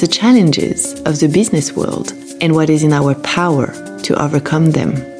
the challenges of the business world, and what is in our power to overcome them.